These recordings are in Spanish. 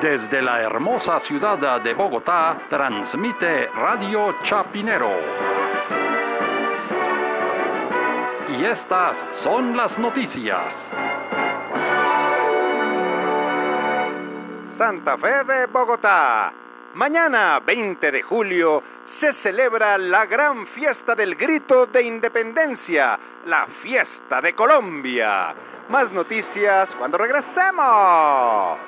Desde la hermosa ciudad de Bogotá, transmite Radio Chapinero. Y estas son las noticias. Santa Fe de Bogotá. Mañana, 20 de julio, se celebra la gran fiesta del grito de independencia, la fiesta de Colombia. Más noticias cuando regresemos.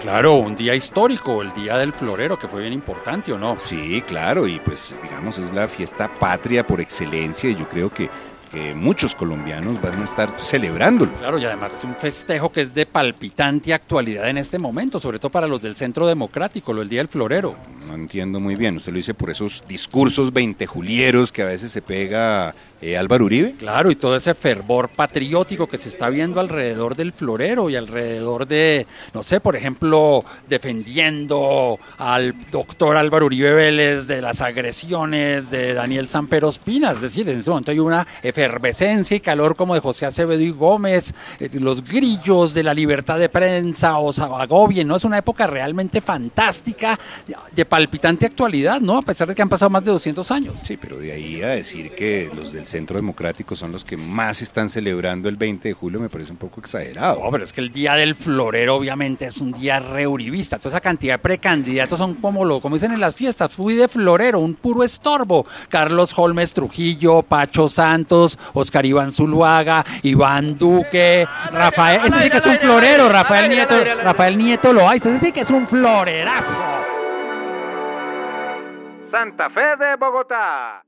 Claro, un día histórico, el Día del Florero, que fue bien importante, ¿o no? Sí, claro, y pues digamos es la fiesta patria por excelencia y yo creo que, que muchos colombianos van a estar celebrándolo. Claro, y además es un festejo que es de palpitante actualidad en este momento, sobre todo para los del Centro Democrático, lo del Día del Florero. No entiendo muy bien, usted lo dice por esos discursos veintejulieros que a veces se pega eh, Álvaro Uribe. Claro, y todo ese fervor patriótico que se está viendo alrededor del florero y alrededor de, no sé, por ejemplo, defendiendo al doctor Álvaro Uribe Vélez de las agresiones de Daniel Sampero Espina. Es decir, en este momento hay una efervescencia y calor como de José Acevedo y Gómez, eh, los grillos de la libertad de prensa o Sabagobien, ¿no? Es una época realmente fantástica, de palpitante actualidad, ¿no? A pesar de que han pasado más de 200 años. Sí, pero de ahí a decir que los del Centro Democrático son los que más están celebrando el 20 de julio me parece un poco exagerado. No, pero es que el día del florero obviamente es un día reuribista. Toda esa cantidad de precandidatos son como lo, como dicen en las fiestas, fui de florero, un puro estorbo. Carlos Holmes Trujillo, Pacho Santos, Oscar Iván Zuluaga, Iván Duque, Rafael, ese sí que es un florero, Rafael Nieto, Rafael Nieto lo hay, ese sí que es un florerazo. Santa Fe de Bogotá.